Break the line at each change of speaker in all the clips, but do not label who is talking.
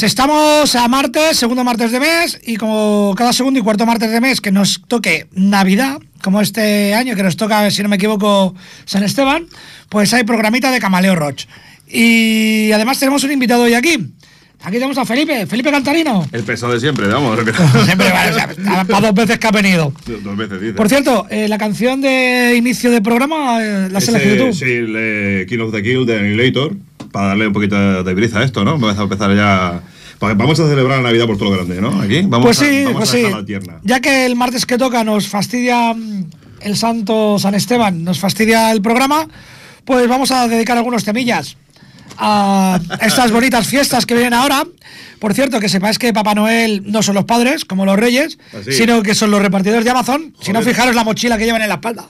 noches, estamos a martes, segundo martes de mes, y como cada segundo y cuarto martes de mes que nos toque Navidad, como este año que nos toca, si no me equivoco, San Esteban, pues hay programita de Camaleo Roch. Y además tenemos un invitado hoy aquí. Aquí tenemos a Felipe, Felipe Cantarino.
El pesado de siempre, vamos.
siempre, vale, para dos veces que ha venido.
Dos veces, dice.
Por cierto, eh, la canción de inicio de programa eh, la has elegido tú.
Sí, el King of the Kill de Annihilator, para darle un poquito de brisa a esto, ¿no? Vamos a empezar ya. Vamos a celebrar la Navidad por todo lo grande, ¿no? Aquí vamos
pues sí,
a, vamos
pues
a
sí. Ya que el martes que toca nos fastidia mm, el santo San Esteban, nos fastidia el programa, pues vamos a dedicar algunos temillas a estas bonitas fiestas que vienen ahora. Por cierto, que sepáis que Papá Noel no son los padres, como los reyes, sino que son los repartidores de Amazon. Si no, fijaros la mochila que llevan en la espalda.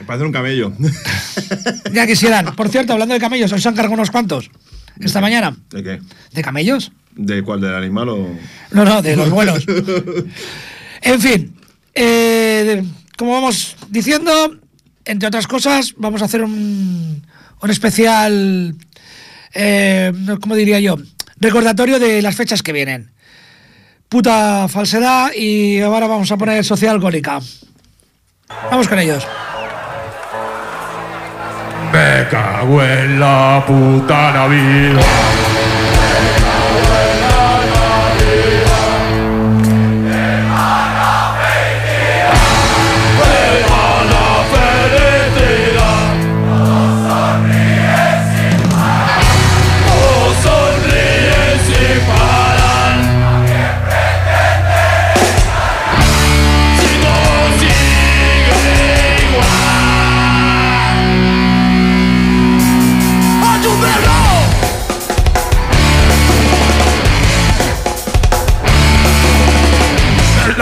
Me parece un camello.
ya quisieran. Por cierto, hablando de camellos, hoy se han cargado unos cuantos. Esta mañana.
¿De qué?
¿De camellos?
¿De cuál? ¿Del animal o.?
No, no, de los buenos. en fin. Eh, como vamos diciendo, entre otras cosas, vamos a hacer un, un especial eh, ¿cómo diría yo? Recordatorio de las fechas que vienen. Puta falsedad y ahora vamos a poner social alcohólica. Vamos con ellos.
Me cago en la puta Navidad.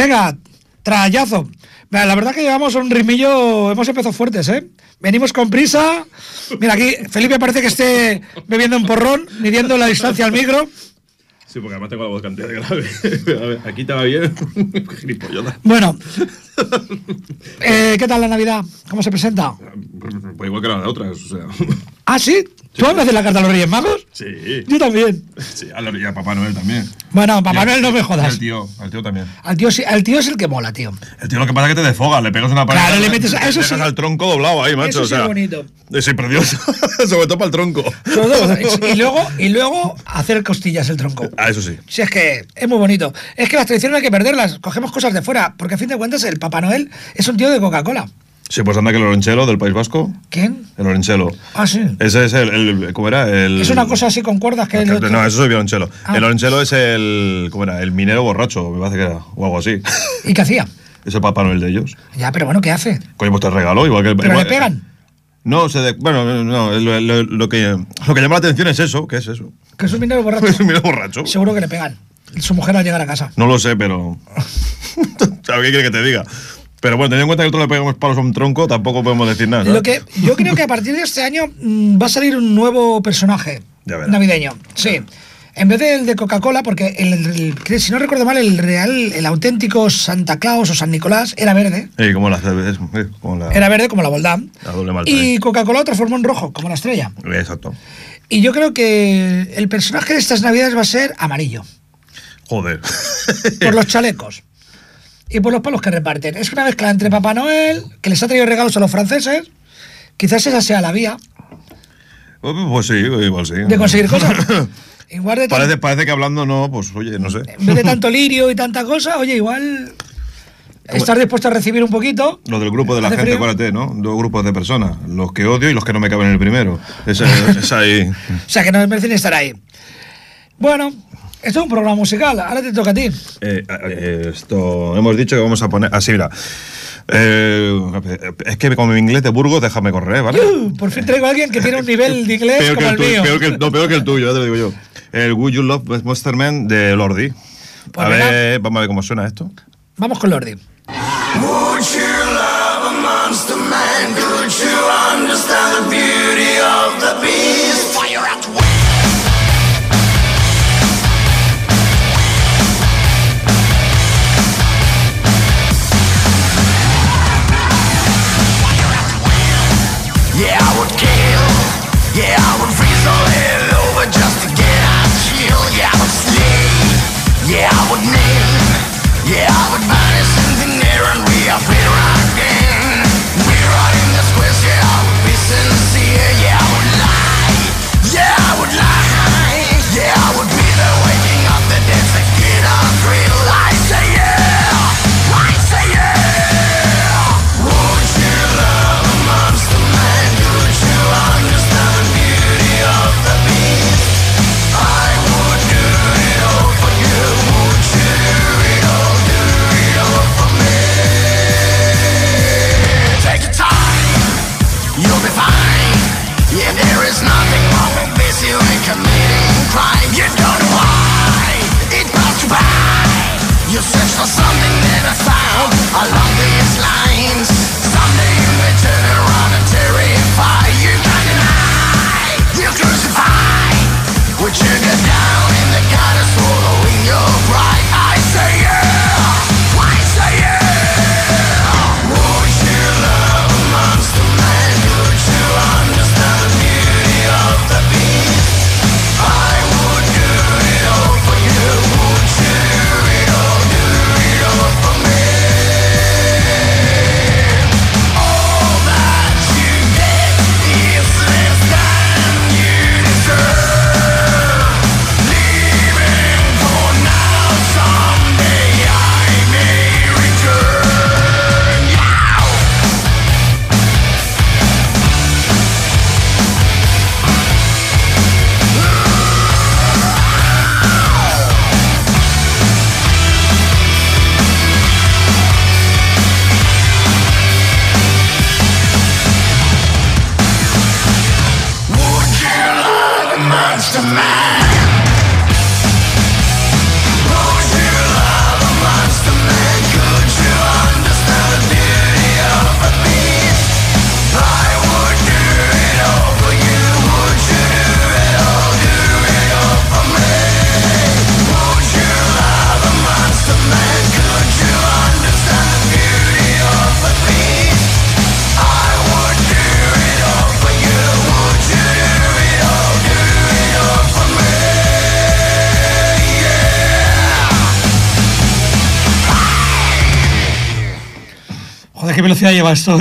Venga, trayazo. La verdad que llevamos un ritmillo, hemos empezado fuertes, ¿eh? Venimos con prisa. Mira, aquí Felipe parece que esté bebiendo un porrón, midiendo la distancia al micro.
Sí, porque además tengo la voz cantidad de grave. A ver, aquí va bien.
Bueno, eh, ¿qué tal la Navidad? ¿Cómo se presenta?
Pues igual que las otras, o sea.
¿Ah, sí? ¿Tú me haces la carta a los Reyes Magos?
Sí.
Yo también.
Sí, a la- y a Papá Noel también.
Bueno, Papá Noel no me jodas.
Al tío, al tío también.
Al tío, sí- al tío es el que mola, tío.
El tío lo que pasa es que te desfoga, le pegas una pared.
Claro, le metes-
te
eso
dejas
sí.
al tronco doblado ahí, macho.
Eso
o
sí
sea,
es bonito.
Sí, precioso. Sobre todo para el tronco.
Todo- Y luego, y luego hacer costillas el tronco.
Ah, eso sí.
Si es que es muy bonito. Es que las tradiciones hay que perderlas. Cogemos cosas de fuera. Porque a fin de cuentas el Papá Noel es un tío de Coca-Cola.
Sí, pues anda que el Oronchelo del País Vasco.
¿Quién?
El Oronchelo.
Ah, sí.
Ese es el, el- ¿Cómo era? El,
Es una cosa así con cuerdas que...
No, no, eso es el violonchelo.
Ah.
El violonchelo es el. ¿Cómo era? El minero borracho, me parece que era. O algo así.
¿Y qué hacía?
Es el Papá Noel de ellos.
Ya, pero bueno, ¿qué hace?
Coño, pues te regaló, igual que el.
¿Pero
igual-
le pegan?
No, se de- bueno, no, lo, lo- lo que, lo que llama la atención es eso. ¿Qué es eso?
Que es un minero borracho.
Es un minero borracho.
Seguro que le pegan. Su mujer al llegar a casa.
No lo sé, pero. ¿Sabes qué quiere que te diga? Pero bueno, teniendo en cuenta que nosotros le pegamos palos a un tronco, tampoco podemos decir nada. ¿sabes?
Lo que yo creo que a partir de este año mm, va a salir un nuevo personaje navideño. Sí. En vez del de Coca-Cola, porque el, si no recuerdo mal, el real, el auténtico Santa Claus o San Nicolás era verde.
Sí, como la Como la,
Era verde como la Boldán. Y
eh.
Coca-Cola lo transformó en rojo, como la estrella.
Exacto.
Y yo creo que el personaje de estas navidades va a ser amarillo.
Joder.
Por los chalecos. Y por los palos que reparten. Es una mezcla entre Papá Noel, que les ha traído regalos a los franceses. Quizás esa sea la vía
pues sí, igual sí.
de conseguir cosas. Igual de
Parece, parece que hablando no, pues oye, no sé.
en vez de tanto lirio y tanta cosa, oye, igual estar dispuesto a recibir un poquito.
Lo del grupo de la
¿Hace
gente,
frío?
acuérdate, ¿no? Dos grupos de personas. Los que odio y los que no me caben en el primero. Esa, esa ahí.
O sea, que no merecen estar ahí. Bueno, esto es un programa musical. Ahora te toca a ti.
Eh, eh, esto hemos dicho que vamos a poner. Así, mira. Eh, es que como mi inglés de Burgos, déjame correr, ¿vale?
Uh, por fin traigo a alguien que tiene un nivel de inglés
Peor que,
como
el
el
tuyo,
mío.
peor, que el, no, peor que el tuyo, ya te lo digo yo. El Would You Love Monster Man de Lordi.
Pues
a
venga.
ver, vamos a ver cómo suena esto.
Vamos con Lordi.
Would you love a monster man? Could you understand the beauty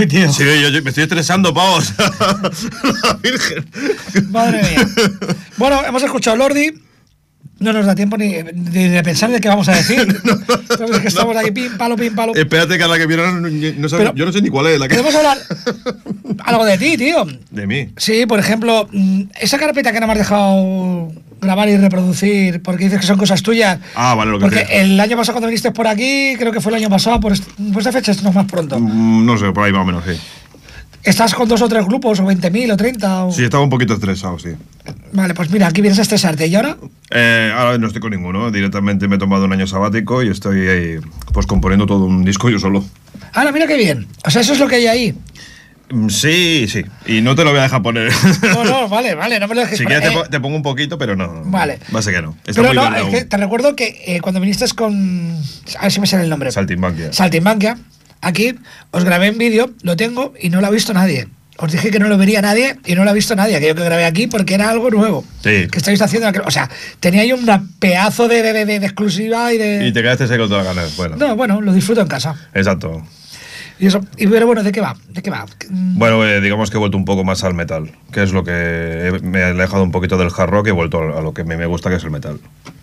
tío.
Sí, yo, yo me estoy estresando, pavos. La Virgen.
Madre mía. Bueno, hemos escuchado Lordi. No nos da tiempo ni, ni de pensar de qué vamos a decir. Entonces, que estamos aquí, pim, palo, pim, palo.
Espérate que a la que viene no, no sabe- yo no sé ni cuál es la que.
Podemos hablar algo de ti, tío.
De mí.
Sí, por ejemplo, mm, esa carpeta que no me has dejado grabar y reproducir porque dices que son cosas tuyas.
Ah, vale, lo que
Porque
decía.
el año pasado cuando viniste por aquí, creo que fue el año pasado, por, est- por esta fecha no es más pronto.
Mm, No sé, por ahí más o menos, sí.
¿Estás con dos o tres grupos, o 20.000 o 30? O...
Sí, estaba un poquito estresado, sí.
Vale, pues mira, aquí vienes a estresarte. ¿Y ahora?
Eh, ahora no estoy con ninguno. Directamente me he tomado un año sabático y estoy ahí, pues componiendo todo un disco yo solo.
Ahora, mira qué bien. O sea, eso es lo que hay ahí.
Mm, Sí, sí. Y no te lo voy a dejar poner.
No, no, vale, vale, no me lo dejes
si
poner.
quieres te, te pongo un poquito, pero no.
Vale.
Va a ser que no. Está
Pero
muy
no, es que te recuerdo que eh, cuando viniste con. A ver si me sale el nombre.
Saltimbanquia.
Saltimbanquia. Aquí os grabé en vídeo, lo tengo y no lo ha visto nadie. Os dije que no lo vería nadie y no lo ha visto nadie, aquello que grabé aquí, porque era algo nuevo.
Sí.
Que estáis haciendo. O sea, tenía una pedazo de, de- de- de exclusiva y de.
Y te quedaste seco todas las ganas. Bueno.
No, bueno, lo disfruto en casa.
Exacto.
Y eso. Y pero bueno, ¿de qué va? ¿De qué va?
Bueno, eh, digamos que he vuelto un poco más al metal, que es lo que he- me he alejado un poquito del hard rock y he vuelto a lo que me me gusta, que es el metal.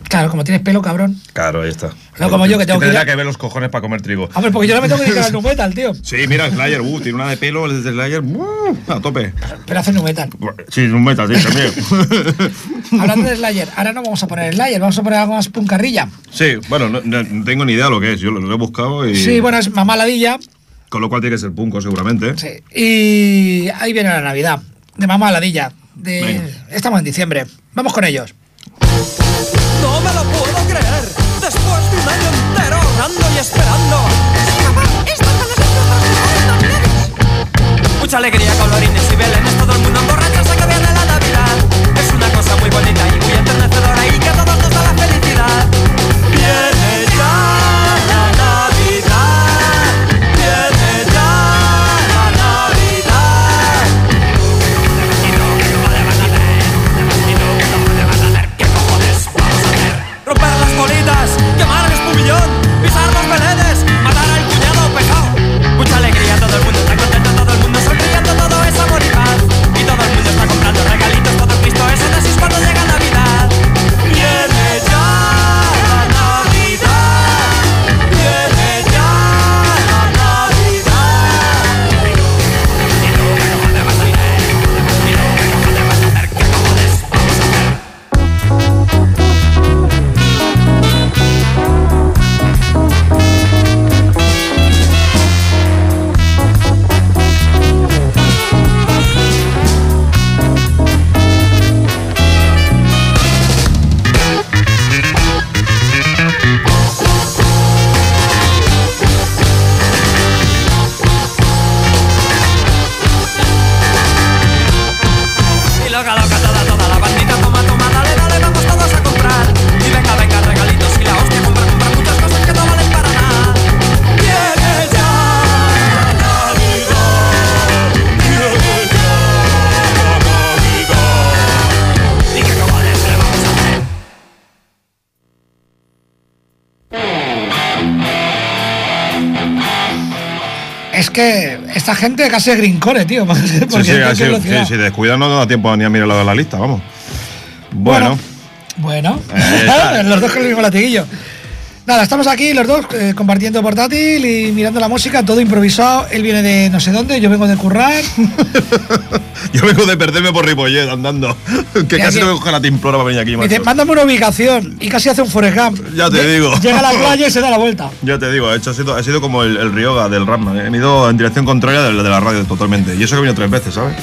Claro, como tienes pelo, cabrón.
Claro, ahí está.
No como yo, que tengo que
tendría
a-
que ver los cojones para comer trigo.
Hombre, porque yo no me tengo que dedicar al nu metal, tío.
Sí, mira, Slayer, uh, tiene una de pelo desde Slayer, uh, a tope.
Pero hace nu metal.
Sí, un metal, sí, también.
Hablando de Slayer, ahora no vamos a poner Slayer, vamos a poner algo más puncarrilla.
sí, bueno, no, no- tengo ni idea lo que es, yo lo, lo he buscado y...
Sí, bueno, es mamá ladilla.
Con lo cual tiene que ser punco, seguramente.
Sí. Y ahí viene la Navidad, de mamá ladilla. De...
Venga.
Estamos en diciembre. Vamos con ellos.
No me lo puedo creer. Después de un año entero orando y esperando. Mucha alegría, colorines y belenes, todo el mundo emborrachado que viene la Navidad. Es una cosa muy bonita y muy enternecedora y que a todos nos da la felicidad. Es que
esta gente casi es grincore, tío. Porque,
Sí, si descuida no da tiempo ni a mirar lo de la lista, vamos. Bueno,
Bueno,
Eh,
los dos con el mismo latiguillo. Nada, estamos aquí los dos eh, compartiendo portátil y mirando la música, todo improvisado. Él viene de no sé dónde, yo vengo de currar.
yo vengo de perderme por Ripollet andando. que casi no me coge la timplora para venir aquí,
dice, mándame una ubicación y casi hace un Forrest Gump.
Ya te digo.
Llega a la playa y se da la vuelta.
Ya te digo, ha, hecho, sido, sido como el, el Ryoga del Rapman. He ido en dirección contraria de, de la radio totalmente. Y eso que he venido tres veces, ¿sabes?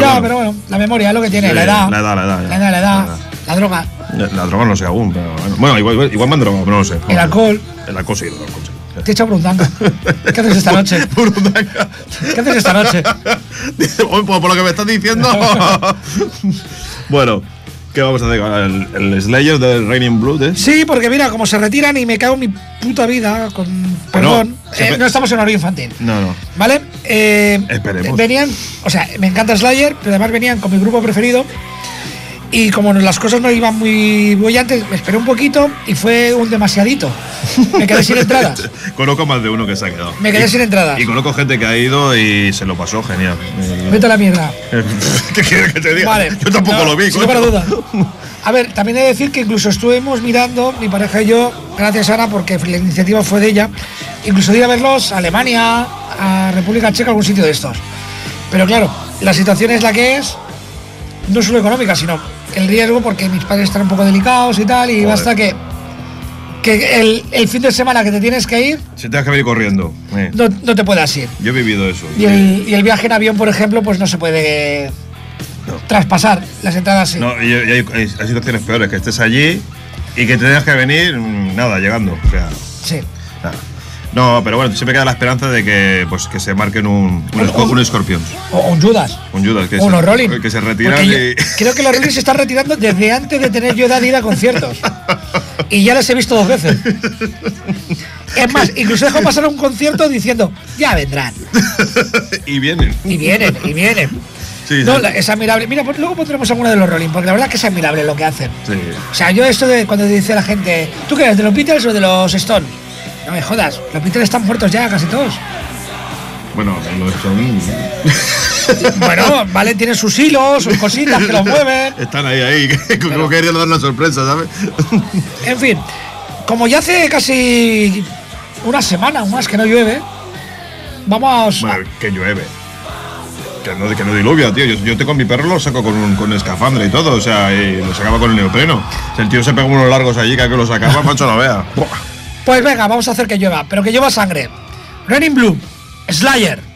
Ya,
bueno,
pero bueno, la memoria es lo que tiene,
Sí,
la edad.
la edad, la edad.
La edad, la edad,
La
droga,
La droga no sé aún, pero bueno. Igual, igual me han drogado, pero no lo sé.
el alcohol.
El alcohol sí, el alcohol sí.
Te he hecho burundanga. ¿Qué haces esta noche?
Burundanga.
¿Qué haces esta noche?
Dice, "Uy, pues por lo que me estás diciendo. bueno, ¿qué vamos a hacer? El, el Slayer del Raining Blood, ¿eh?
Sí, porque mira, como se retiran y me cago en mi puta vida, con perdón,
siempre-
eh, no estamos en horario infantil.
No, no.
¿Vale? Eh,
Esperemos.
Venían, o sea, me encanta Slayer, pero además venían con mi grupo preferido. Y como las cosas no iban muy bollantes, me esperé un poquito y fue un demasiadito. Me quedé sin entradas.
Conozco más de uno que se ha quedado.
Me quedé
Y-
sin entradas.
Y conozco gente que ha ido y se lo pasó genial.
Vete a la mierda.
¿Qué quieres que te diga?
Vale.
Yo tampoco
No,
lo vi.
Sin duda. A ver, también he de decir que incluso estuvimos mirando, mi pareja y yo, gracias a Ana, porque la iniciativa fue de ella, incluso de ir a verlos a Alemania, a República Checa, algún sitio de estos. Pero claro, la situación es la que es, no solo económica, sino el riesgo, porque mis padres están un poco delicados y tal, y
Joder.
basta que, que el, el fin de semana que te tienes que ir,
Si te has que venir corriendo. eh.
no, no te puedas ir.
Yo he vivido eso.
Y el, y el viaje en avión, por ejemplo, pues no se puede traspasar las entradas. Sí.
No, y, hay, hay- hay situaciones peores, que estés allí y que tengas que venir, mm, nada, llegando. O sea,
Sí.
nada. No, pero bueno, siempre queda la esperanza de que, pues, que se marquen un, un, esco- un Scorpions,
O, o un Judas.
un Judas, que,
o
se,
Rolling.
que se retiran y...
creo que los Rolling se están retirando desde antes de tener yo edad de ir a conciertos. Y ya les he visto dos veces. Es más, incluso dejo pasar a un concierto diciendo, ya vendrán.
y vienen.
Y vienen, y vienen.
Sí,
no,
sí.
es admirable. Mira, pues luego pondremos alguna de los Rolling, porque la verdad que es admirable lo que hacen.
Sí.
O sea, yo esto de cuando dice la gente, ¿tú qué eres, de los Beatles o de los Stone? No me jodas, los Beatles están muertos ya, casi todos.
Bueno, los son...
Bueno, vale, tienen sus hilos, sus cositas que los mueven.
Están ahí, ahí, como querían dar una sorpresa, ¿sabes?
En fin, como ya hace casi una semana o más que no llueve, vamos.
Bueno, que llueve. Que no, que no diluvia, tío. Yo, yo te con mi perro lo saco con, un, con escafandra y todo, o sea, y lo sacaba con el neopreno. Si el tío se pega unos largos allí, que a que lo sacaba, macho, no vea.
Pues venga, vamos a hacer que llueva, pero que llueva sangre. Running Blue, Slayer.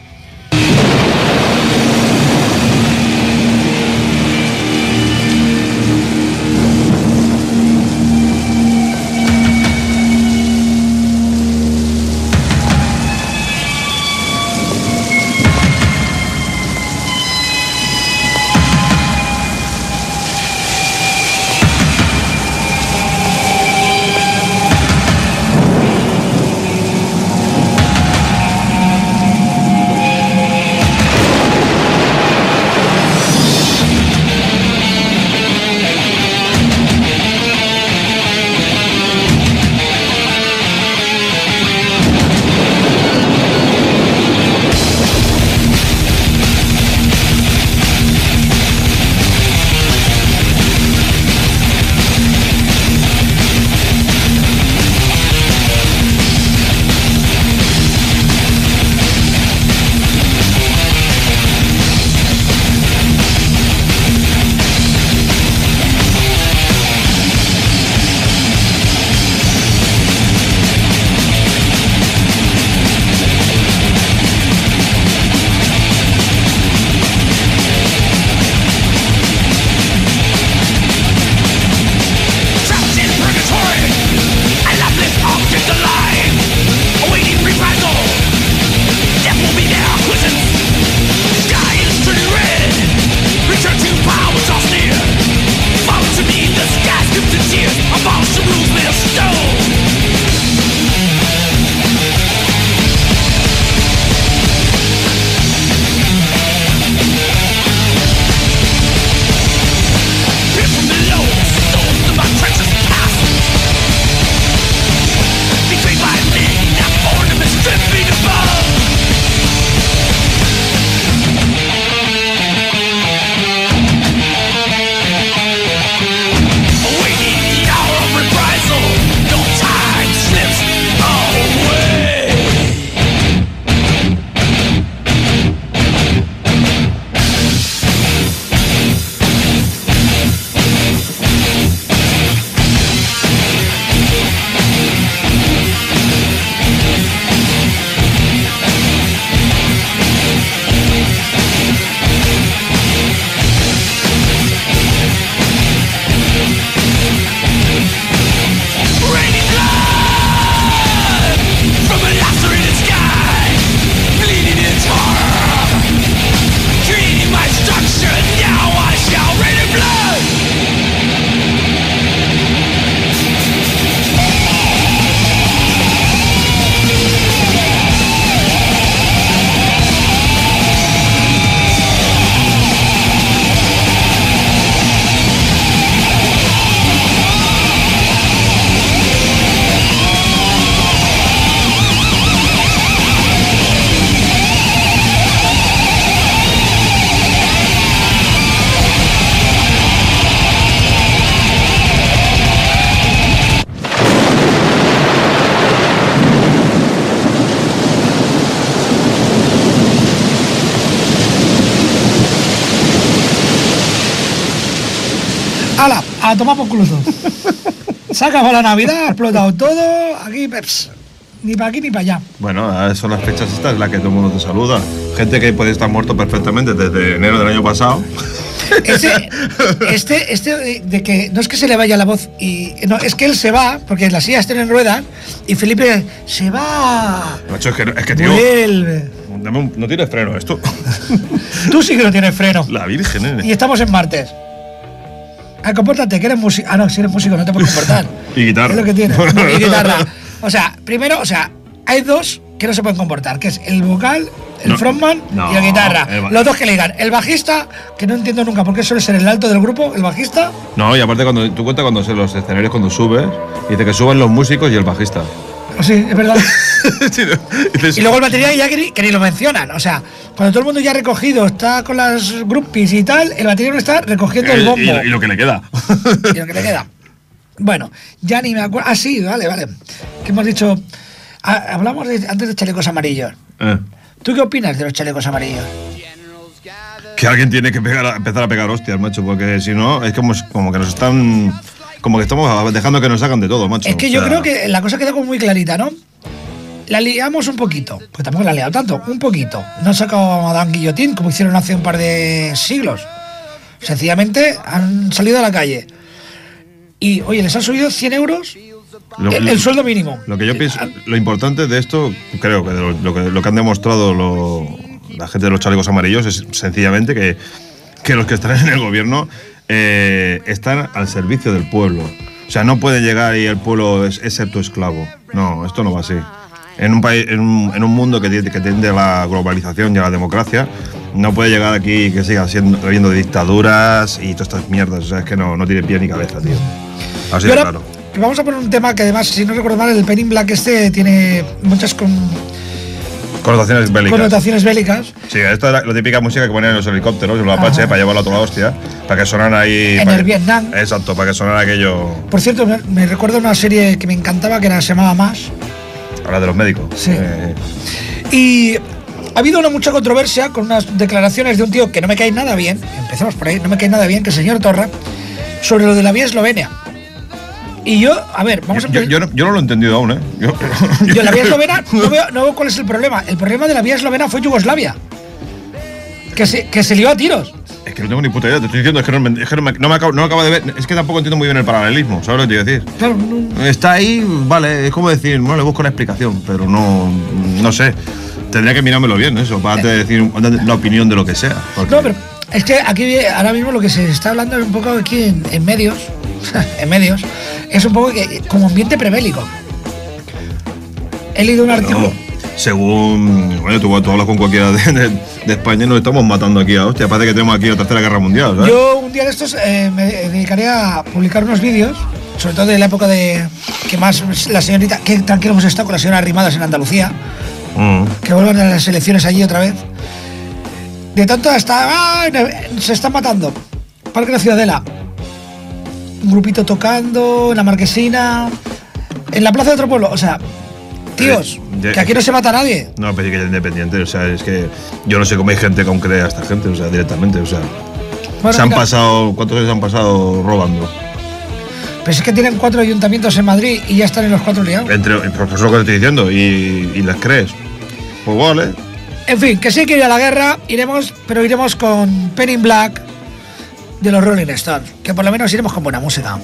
Tomar por. Se ha acabado la Navidad, ha explotado todo. Aquí, peps, ni para aquí ni para allá.
Bueno, son las fechas estas en las que todo el mundo te saluda. Gente que puede estar muerto perfectamente desde enero del año pasado.
Este, este, este de- de que no es que se le vaya la voz, y no, es que él se va, porque las sillas tienen ruedas, y Felipe se va.
Macho, es que, es que tío,
Vuelve.
no tienes freno esto.
Tú sí que no tienes freno.
La Virgen,
Y
nene.
estamos en martes. Ah, compórtate, que eres músico. Ah, no, si eres músico no te puedes comportar.
Y guitarra.
Es lo que tiene. Y guitarra. O sea, primero, o sea, hay dos que no se pueden comportar, que es el vocal, el
No,
frontman
no,
y la guitarra.
el
Los dos que le digan. El bajista, que no entiendo nunca por qué suele ser el alto del grupo, el bajista.
No, y aparte cuando tú cuentas cuando se los escenarios cuando subes, dice que suben los músicos y el bajista.
Sí, es verdad. Y luego el batería ya que ni, que ni lo mencionan. O sea, cuando todo el mundo ya ha recogido, está con las groupies y tal, el batería no está recogiendo el bombo.
y lo- y lo que le queda.
y lo que le queda. Bueno, ya ni me acuerdo. Ah, sí, vale, vale. Que hemos dicho. ah, hablamos de- antes de chalecos amarillos.
Eh,
¿Tú qué opinas de los chalecos amarillos?
que alguien tiene que pegar, empezar a pegar hostias, macho, porque si no, es como, como que nos están. Como que estamos dejando que nos hagan de todo, macho.
Es que
O
yo
sea,
creo que la cosa queda como muy clarita, ¿no? La liamos un poquito, pues tampoco la han liado tanto, un poquito. No han sacado a Madame Guillotín como hicieron hace un par de siglos. Sencillamente han salido a la calle. Y, oye, les han subido 100 euros
lo-
el, sueldo mínimo.
Lo que yo pienso, lo importante de esto, creo que lo, lo que, lo que han demostrado la gente de los chalecos amarillos es sencillamente que, que los que están en el gobierno eh, están al servicio del pueblo. O sea, no puede llegar y el pueblo es, es ser tu esclavo. No, esto no va así. En un, país, en, un, en un mundo que, tiende- que tiende a la globalización y a la democracia, no puede llegar aquí y que siga siendo, habiendo dictaduras y todas estas mierdas. O sea, es que no, no tiene pie ni cabeza, tío. Así de claro.
vamos a poner un tema que además, si no recuerdo mal, el Pen in Black este tiene muchas con-
Connotaciones bélicas.
connotaciones bélicas.
Sí, esta era la típica música que ponían en los helicópteros, los Apache, para llevarlo a toda la hostia, para que sonara ahí.
En el
que-
Vietnam.
Exacto, para que sonara aquello.
Por cierto, me, me recuerdo una serie que me encantaba que era, se llamaba Más.
Habla de los médicos.
Sí.
Eh,
Y ha habido una mucha controversia con unas declaraciones de un tío que no me cae nada bien, empecemos por ahí, no me cae nada bien, que es el señor Torra, sobre lo de la vía eslovenia. Y yo, a ver, vamos a
yo, yo no, yo no lo he entendido aún, ¿eh?
Yo, la vía eslovena no veo, no veo cuál es el problema. El problema de la vía eslovena fue Yugoslavia. Que se, que se lió a tiros.
Es que no tengo ni puta idea, te estoy diciendo, es que no, me- es que no me, no me acabo, no acabo de ver. Es que tampoco entiendo muy bien el paralelismo, ¿sabes lo que te quiero decir?
Claro, no-
Está ahí, vale, es como decir, bueno, le busco una explicación, pero no, no sé. Tendría que mirármelo bien eso, para antes de decir la opinión de lo que sea. porque-
No, pero es que aquí ahora mismo lo que se está hablando es un poco aquí en, en medios, en medios, es un poco que, como ambiente prebélico. He leído un artículo.
No, según. Bueno, tú, tú hablas con cualquiera de, de- de España y nos estamos matando aquí a hostia. Parece que tenemos aquí la tercera guerra mundial, ¿sabes?
Yo un día de estos eh, me dedicaré a publicar unos vídeos, sobre todo de la época de que más la señorita, que tranquilo hemos estado con la señora Arrimadas en Andalucía,
Mm.
que vuelvan a las elecciones allí otra vez. De tanto hasta. ¡ay! se están matando. Parque de la Ciudadela. Un grupito tocando, en la marquesina. En la plaza de otro pueblo. O sea, tíos, que aquí no se mata a nadie.
No, pero que es independiente. O sea, es que yo no sé cómo hay gente que aún cree a esta gente, o sea, directamente. O sea,
Bueno,
se han
mira,
pasado. ¿Cuántos años han pasado robando?
Pero es que tienen cuatro ayuntamientos en Madrid y ya están en los cuatro liados.
Entre, pues es lo que te estoy diciendo, y, y les crees. Pues vale.
En fin, que sí que ir a la guerra, iremos, pero iremos con Penny Black de los Rolling Stones, que por lo menos iremos con buena música.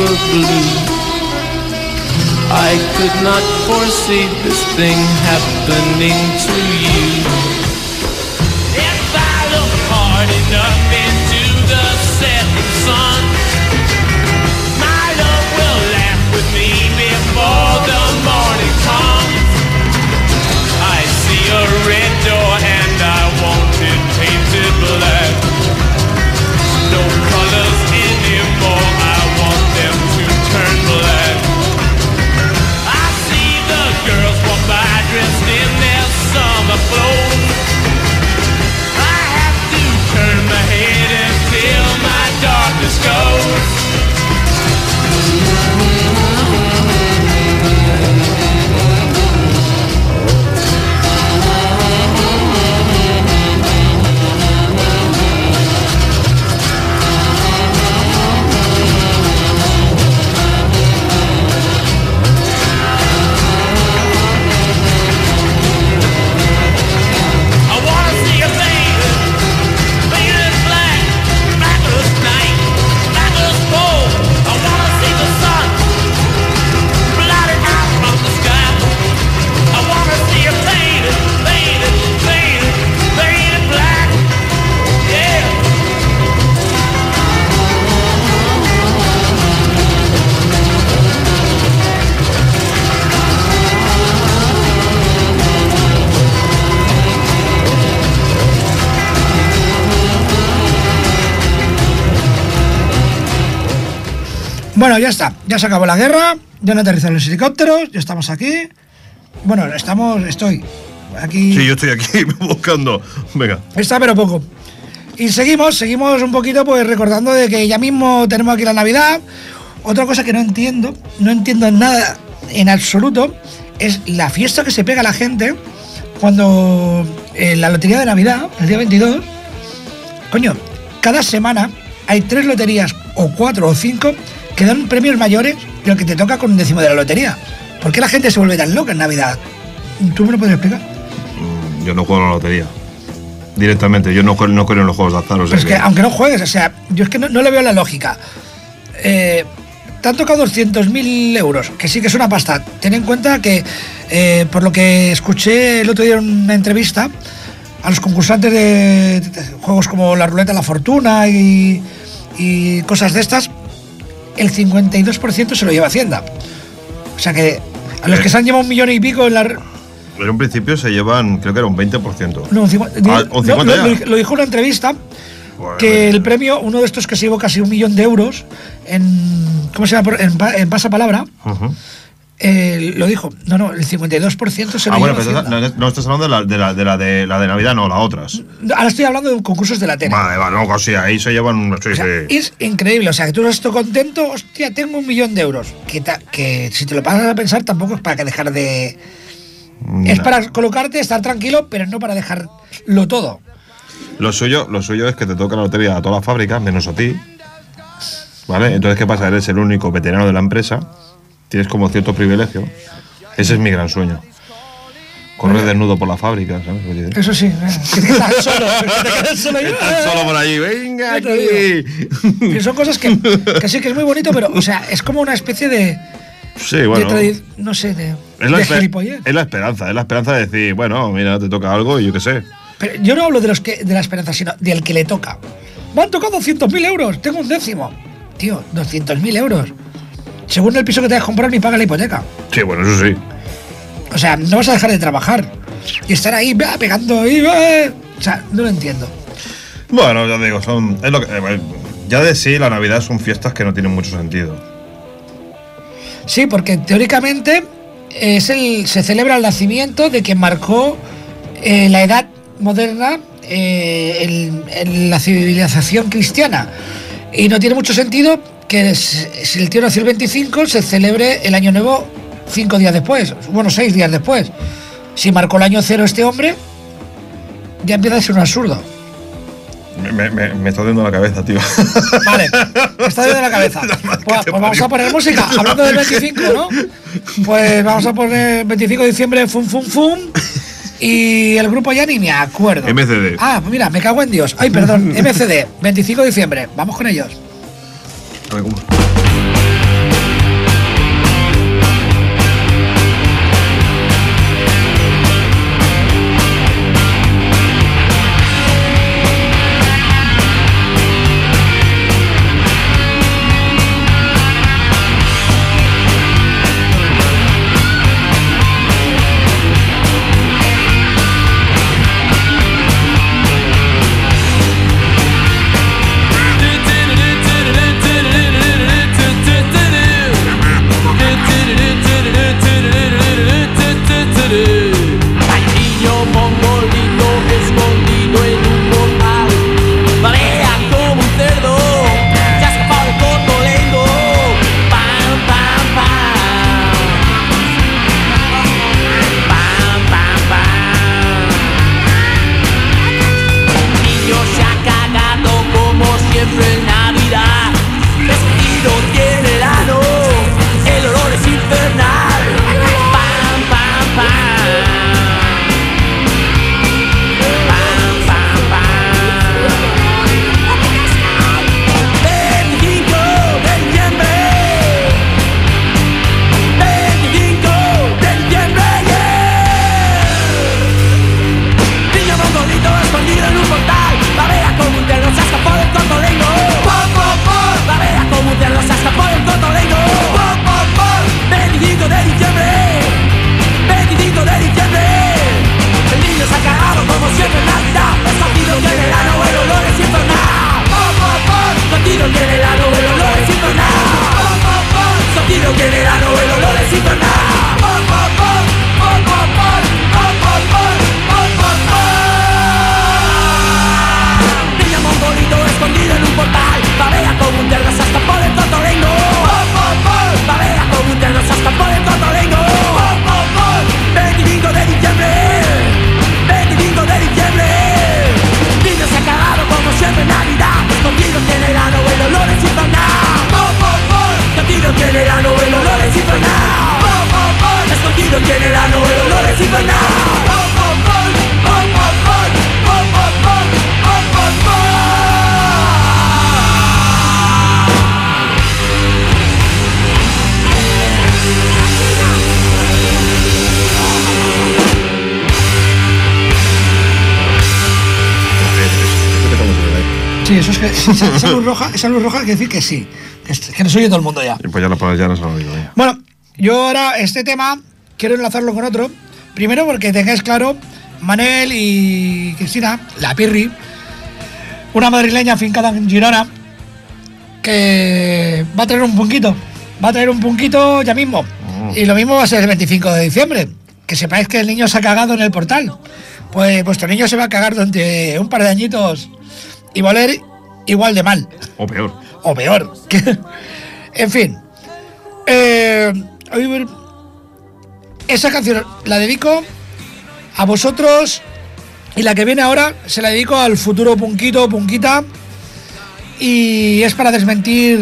Deeper blue. I could not foresee this thing happening to you.
If I look hard enough into the setting sun, my love will laugh with me before the morning comes. I see a red
Bueno, ya está. Ya se acabó la guerra. Ya no aterrizan los helicópteros. Ya estamos aquí. Bueno, estamos. Estoy. Aquí.
Sí, yo estoy aquí buscando. Venga.
Está, pero poco. Y seguimos, seguimos un poquito pues recordando de que ya mismo tenemos aquí la Navidad. Otra cosa que no entiendo, no entiendo nada en absoluto, es la fiesta que se pega la gente cuando en la lotería de Navidad, el día 22, coño, cada semana hay tres loterías, o cuatro o cinco, que dan premios mayores de lo que te toca con un décimo de la lotería. ¿Por qué la gente se vuelve tan loca en Navidad? ¿Tú me lo puedes explicar?
Mm, Yo no juego a la lotería. Directamente, yo no, no creo en los juegos de azar. O sea
que,
que-
aunque no juegues, o sea, yo es que no, no le veo la lógica. Eh, te han tocado 200.000 euros, que sí que es una pasta. Ten en cuenta que, eh, por lo que escuché el otro día en una entrevista, a los concursantes de, de juegos como la ruleta de la fortuna y, y cosas de estas, el 52% se lo lleva Hacienda. O sea que a los que se han llevado un millón y pico en la... re-
En un principio se llevan, creo que era un 20%.
No, un cincu-
Ah, un
no,
50
lo,
ya.
lo- lo dijo en una entrevista
Bueno,
que el premio, uno de estos que se llevó casi un millón de euros en ¿cómo se llama? Por- En, en pasapalabra,
Ujú.
Eh, lo dijo. No, no, el 52% se lo
Ah, bueno, pero no, no estás hablando de la de, la, de, la de la de Navidad, no, las otras.
Ahora estoy hablando de concursos de la tele.
Vale, vale, no, sí, ahí se llevan. Sí,
O sea,
sí.
es increíble, o sea, que tú estás contento, hostia, tengo un millón de euros. Que, ta- que si te lo pasas a pensar tampoco es para que dejar de... Es
No.
para colocarte, estar tranquilo, pero no para dejarlo todo.
Lo suyo, lo suyo es que te toca la lotería a todas las fábricas, menos a ti. ¿Vale? Entonces, ¿qué pasa? Eres el único veterano de la empresa. Tienes como cierto privilegio. Ese es mi gran sueño. Correr desnudo por la fábrica, ¿sabes?
Eso sí, que te quedas solo, que te quedas solo ahí,
Estás solo por allí, venga
te
aquí.
Que son cosas que, que sí que es muy bonito, pero, o sea, es como una especie de.
Sí, bueno.
no sé, de.
Es la,
de gilipollez.
es la esperanza, es la esperanza de decir, bueno, mira, te toca algo y yo qué sé.
Pero yo no hablo de los que de la esperanza, sino del que le toca. Me han tocado 200.000 euros, tengo un décimo. Tío, 200.000 euros. Según el piso que te has comprado, ni paga la hipoteca.
Sí, bueno, eso sí.
O sea, no vas a dejar de trabajar. Y estar ahí va, pegando y. O sea, no lo entiendo.
Bueno, ya digo, son. Es lo que, eh, ya de sí, la Navidad son fiestas que no tienen mucho sentido.
Sí, porque teóricamente es el, se celebra el nacimiento de quien marcó eh, la edad moderna eh, en, en la civilización cristiana. Y no tiene mucho sentido que si el tío nació el 25 se celebre el año nuevo cinco días después, bueno, seis días después. Si marcó el año cero este hombre, ya empieza a ser un absurdo.
Me, me- me- me está dando la cabeza, tío.
Vale, está de la cabeza. Pues, pues vamos a poner música. Hablando del 25, ¿no? Pues vamos a poner 25 de diciembre, fum, fum, fum. Y el grupo ya ni me acuerdo.
MCD.
Ah, pues mira, me cago en Dios. Ay, perdón, MCD, 25 de diciembre. Vamos con ellos.
A
esa, luz roja, esa luz roja quiere decir que sí, que, que nos oye todo el mundo ya.
Y pues ya, lo- ya nos lo digo. ya.
Bueno, yo ahora este tema quiero enlazarlo con otro. Primero porque tengáis claro, Manel y Cristina, la Pirri, una madrileña fincada en Girona, que va a traer un punquito. Va a traer un punquito ya mismo. Y lo mismo va a ser el 25 de diciembre. Que sepáis que el niño se ha cagado en el portal. Pues vuestro niño se va a cagar durante un par de añitos y va a oler igual de mal
O peor.
o peor. En fin. Eh, esa canción la dedico a vosotros y la que viene ahora se la dedico al futuro punquito, punquita y es para desmentir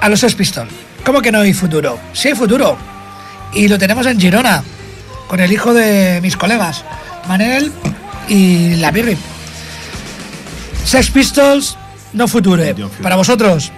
a los Sex Pistols. ¿Cómo que no hay futuro? Sí hay futuro y lo tenemos en Girona con el hijo de mis colegas, Manel y la Pirri. Sex Pistols, no future. Para vosotros.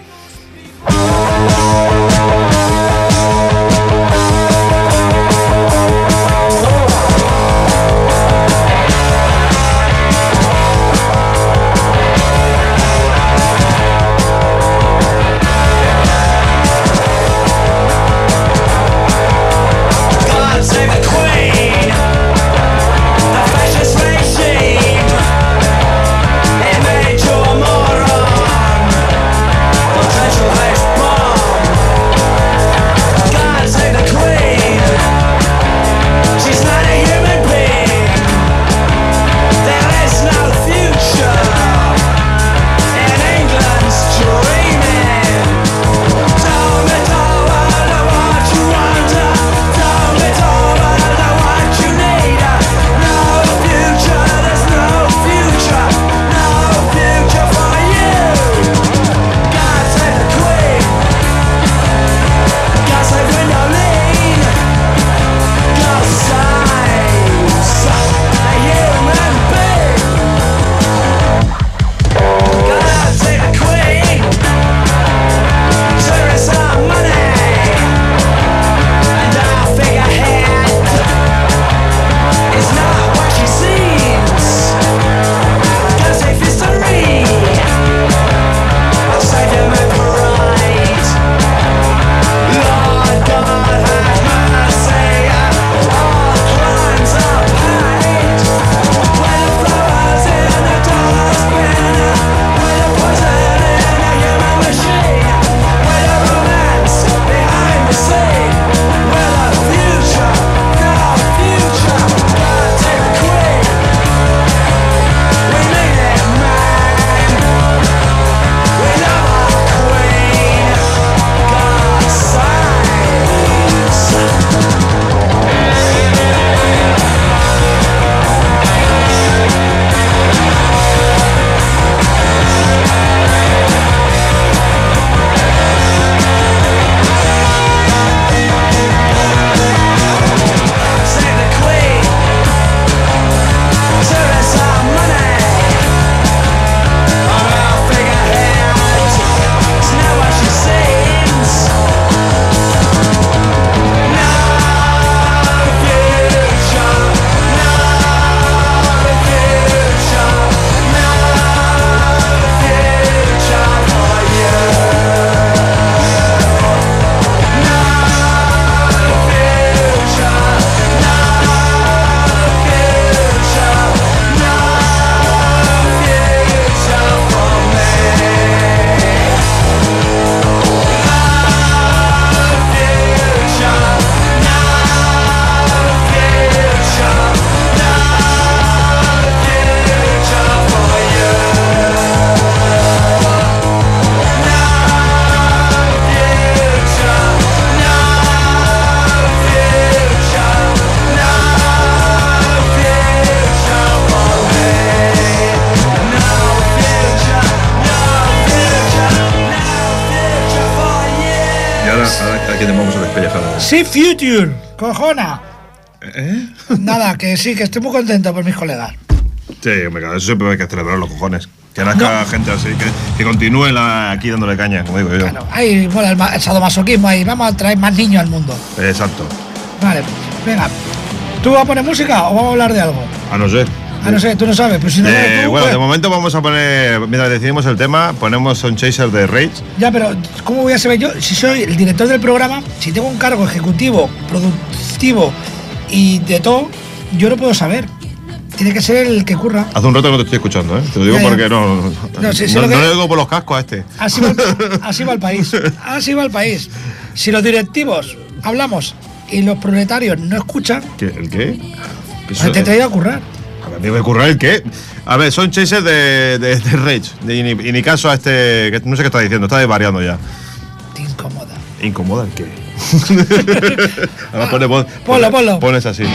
Future, cojona.
¿Eh?
Nada, que sí, que estoy muy contento por mis colegas.
Sí, hombre, claro, eso siempre hay que celebrar los cojones. Que nazca gente así, que, que continúe la- aquí dándole caña, como digo yo.
Claro, ahí mola el, el sadomasoquismo ahí. Vamos a traer más niños al mundo.
Exacto.
Vale, venga. ¿Tú vas a poner música o vamos a hablar de algo?
A no ser.
Ah, no sé, tú no sabes, pues si no
Eh,
tú,
bueno,
pues-
de momento vamos a poner, mientras decidimos el tema, ponemos Son Chaser de Rage.
Ya, pero ¿cómo voy a saber yo? Si soy el director del programa, si tengo un cargo ejecutivo, productivo y de todo, yo no puedo saber. Tiene que ser el que curra.
Hace un rato que no te estoy escuchando, ¿eh? Te lo digo
Ya, ya.
porque no. No,
No, sí, sí,
no-
lo que-
no le digo por los cascos a este.
Así va, el- así va el país. Así va el país. Si los directivos hablamos y los proletarios no escuchan.
¿El qué? ¿Qué
pues te he traído a currar.
A ver, a currar el qué. A ver, son chasers de, de, de Rage. De- y, ni, y ni caso a este. que no sé qué está diciendo, está variando ya.
Te incomoda.
¿Incomoda el qué? Ahora pone, pon-
Ponlo,
pone-
ponlo.
Pones así, ¿no?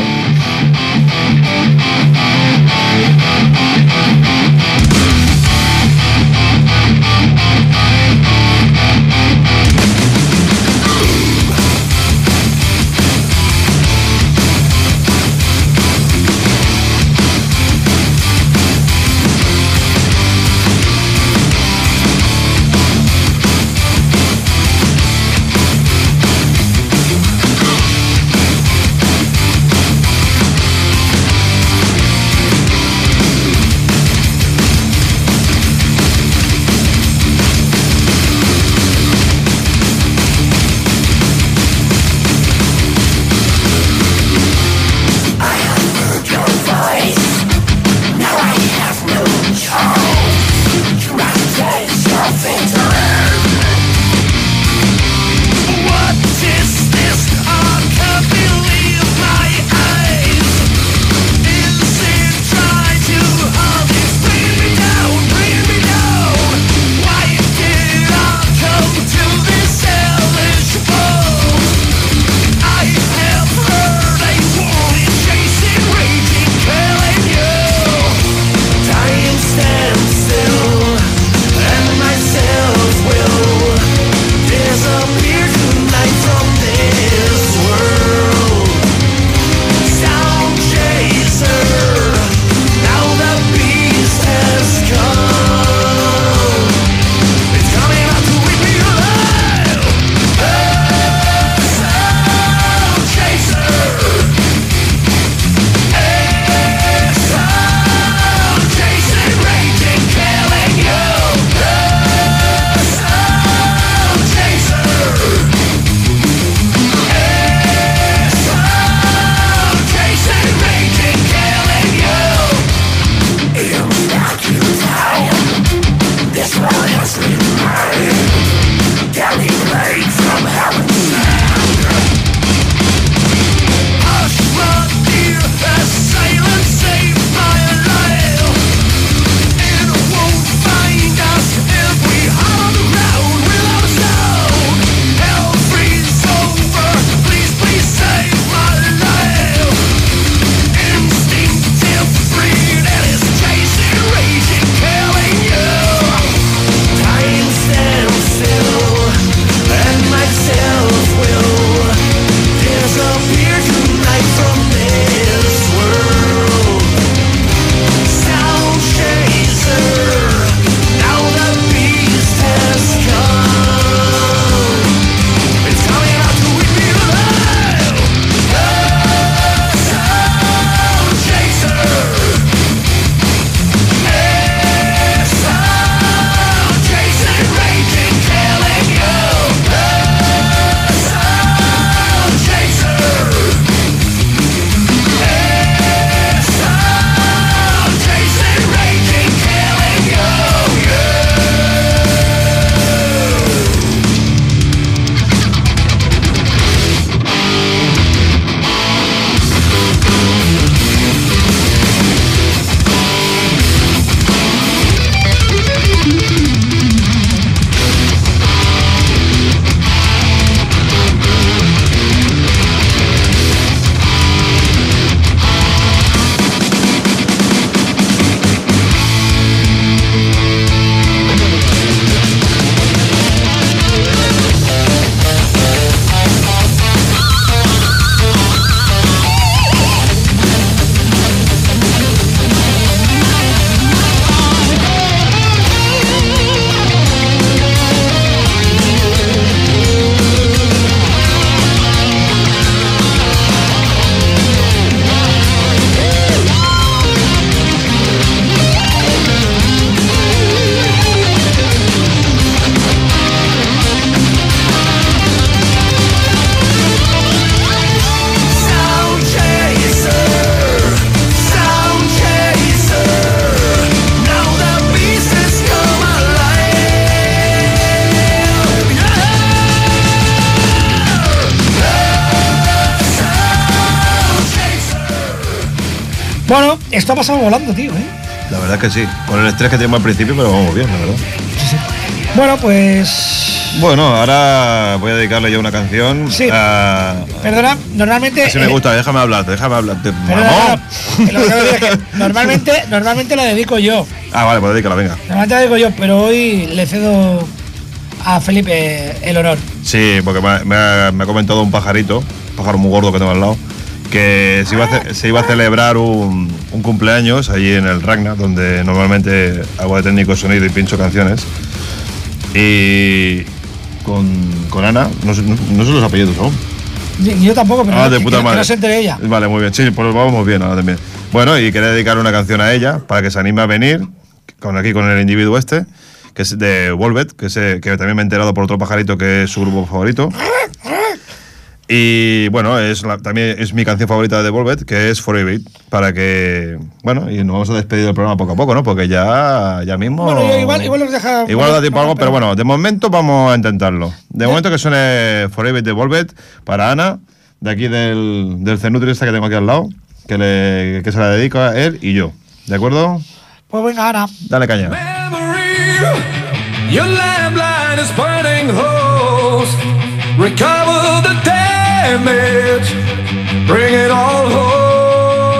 Esto ha pasado volando, tío, ¿eh?
La verdad que sí. Con el estrés que teníamos al principio, pero vamos bien, la verdad.
Bueno, pues.
Bueno, ahora voy a dedicarle yo una canción.
Sí.
a-
Perdona, normalmente.
Así me gusta, déjame hablar, déjame hablar. Te-
perdona,
¡Mamón!
perdona, lo que quiero decir es que normalmente, normalmente la dedico yo.
Ah, vale, pues dedícala, venga.
Normalmente la dedico yo, pero hoy le cedo a Felipe el honor.
Sí, porque me, me ha comentado un pajarito, un pájaro muy gordo que tengo al lado, que se iba a, ce- se iba a celebrar un, un cumpleaños allí en el Ragna, donde normalmente hago de técnico sonido y pincho canciones. Y con, con Ana, no, no, no sé los apellidos aún.
Yo tampoco, pero
Ah,
no-
de
que-
puta
que
madre.
no se entere ella.
Vale, muy bien. Sí, pues vamos bien ahora también. Bueno, y quería dedicar una canción a ella para que se anime a venir con aquí con el individuo este, que es de Volvet, que, se- que también me he enterado por otro pajarito que es su grupo favorito. Y bueno, es la- también es mi canción favorita de Volvet, que es Forever It, para que, bueno, y nos vamos a despedir del programa poco a poco, ¿no? Porque ya, ya mismo...
Bueno, igual- igual nos deja-
Igual da tiempo a algo,
pero-
pero bueno, de momento vamos a intentarlo. De momento que suene Forever It de Volvet para Ana, de aquí del, del Cenutri esta que tengo aquí al lado, que, le, que se la dedico a él y yo. ¿De acuerdo?
Pues venga, Ana.
Dale caña.
Memory, your Recover the damage, bring it all home.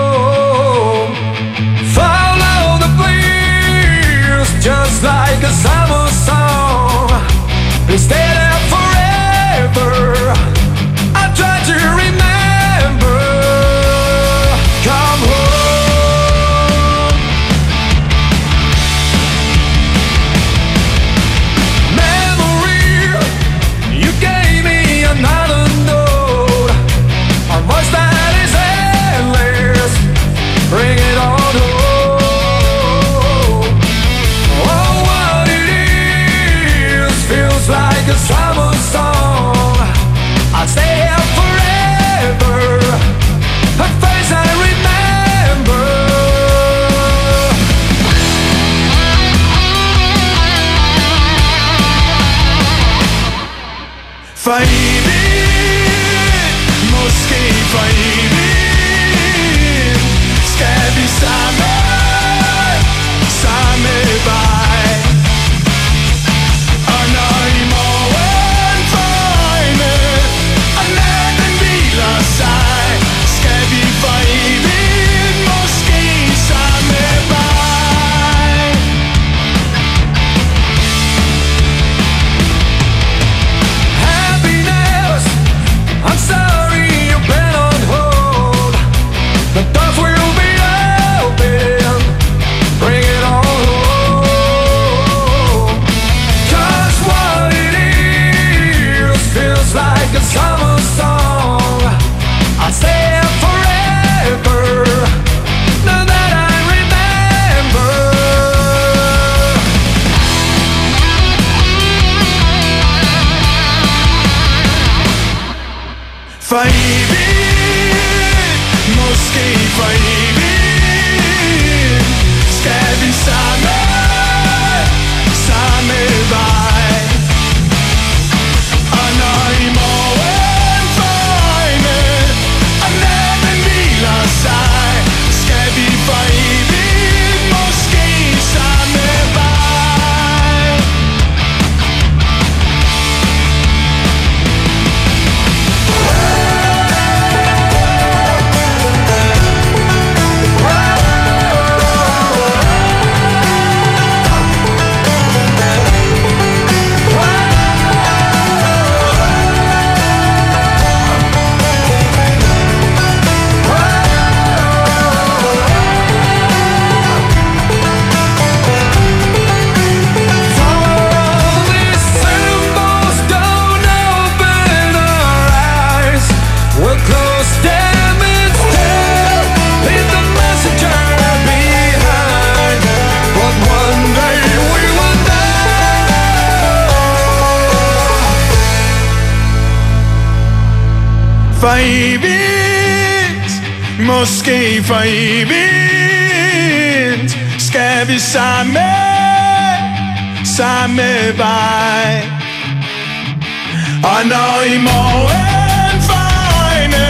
Follow the bleeds, just like a summer song. And ska vi samme samme vej. Og når i morgen for øjne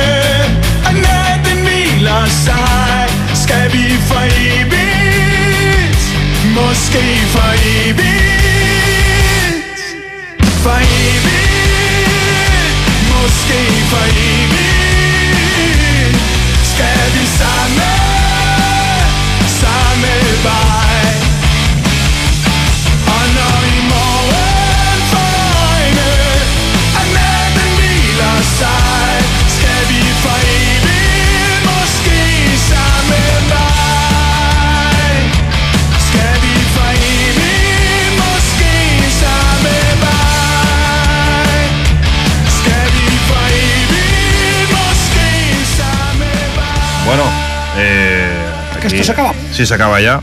Og natten hviler sig
Skal vi for evigt Måske for evigt. For evigt Måske for evigt. Skal vi samme
goodbye. Se acaba.
Sí, se acaba ya.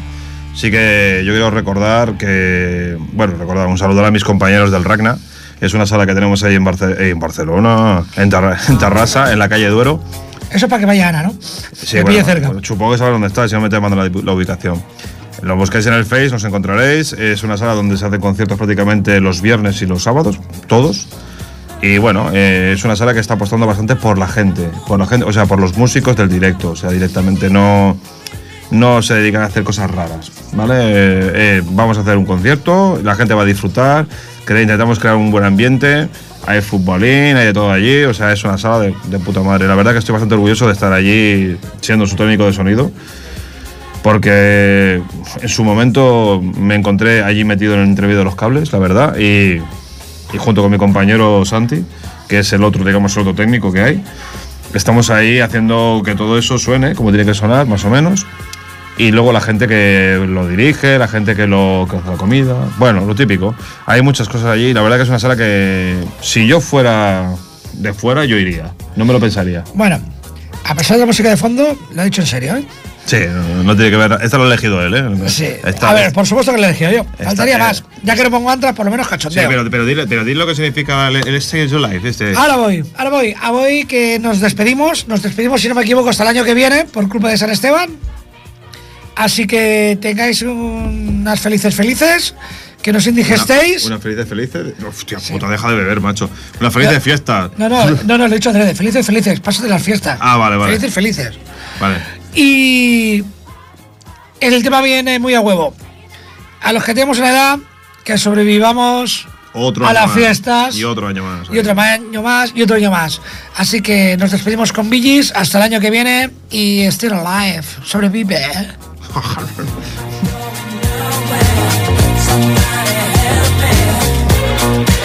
Sí que yo quiero recordar que, bueno, recordar un saludo a mis compañeros del Ragna. Es una sala que tenemos ahí en, Barce- eh, en Barcelona, en, Tarra- en Tarrasa, en la calle Duero.
Eso para que vaya Ana, ¿no?
Sí,
que
bueno,
pille cerca.
Supongo que sabes dónde está, si no me te mando la, la ubicación. Lo buscáis en el Face, nos encontraréis. Es una sala donde se hacen conciertos prácticamente los viernes y los sábados, todos. Y bueno, eh, es una sala que está apostando bastante por la gente, por la gente, o sea, por los músicos del directo, o sea, directamente no, no se dedican a hacer cosas raras, ¿vale? Eh, eh, vamos a hacer un concierto, la gente va a disfrutar, cre- intentamos crear un buen ambiente, hay futbolín, hay de todo allí, o sea, es una sala de, de puta madre. La verdad que estoy bastante orgulloso de estar allí siendo su técnico de sonido, porque en su momento me encontré allí metido en el entrevío de los cables, la verdad, y, y junto con mi compañero Santi, que es el otro, digamos, el otro técnico que hay, estamos ahí haciendo que todo eso suene como tiene que sonar, más o menos. Y luego la gente que lo dirige, la gente que lo que hace la comida, bueno, lo típico. Hay muchas cosas allí. La verdad que es una sala que si yo fuera de fuera yo iría. No me lo pensaría.
Bueno, a pesar de la música de fondo, lo he dicho en serio, ¿eh?
Sí, no, no tiene que ver. Esta lo ha elegido él, ¿eh?
Sí.
Esta-
a ver, por supuesto que lo he elegido yo. Faltaría más. Ya que no pongo antras, por lo menos
Sí,
cachondeo.
pero, pero, dile, pero dile lo que significa el, el Stage Your Life. Este.
Ahora voy, ahora voy. A voy que nos despedimos. Nos despedimos, si no me equivoco, hasta el año que viene, por culpa de San Esteban. Así que tengáis unas felices felices, que nos indigestéis.
Una, una feliz felices. Hostia, puta, deja de beber, macho. Una feliz de fiesta.
No, no, no, no, lo he dicho adrede. Felices, felices. Paso de las fiestas.
Ah, vale, vale.
Felices, felices.
Vale.
Y el tema viene muy a huevo. A los que tenemos una edad, que sobrevivamos
Otro
a las
más.
fiestas.
Y otro año más.
Y otro año más, y otro año más. Así que nos despedimos con Billys hasta el año que viene y Still Alive. Sobrevive. are.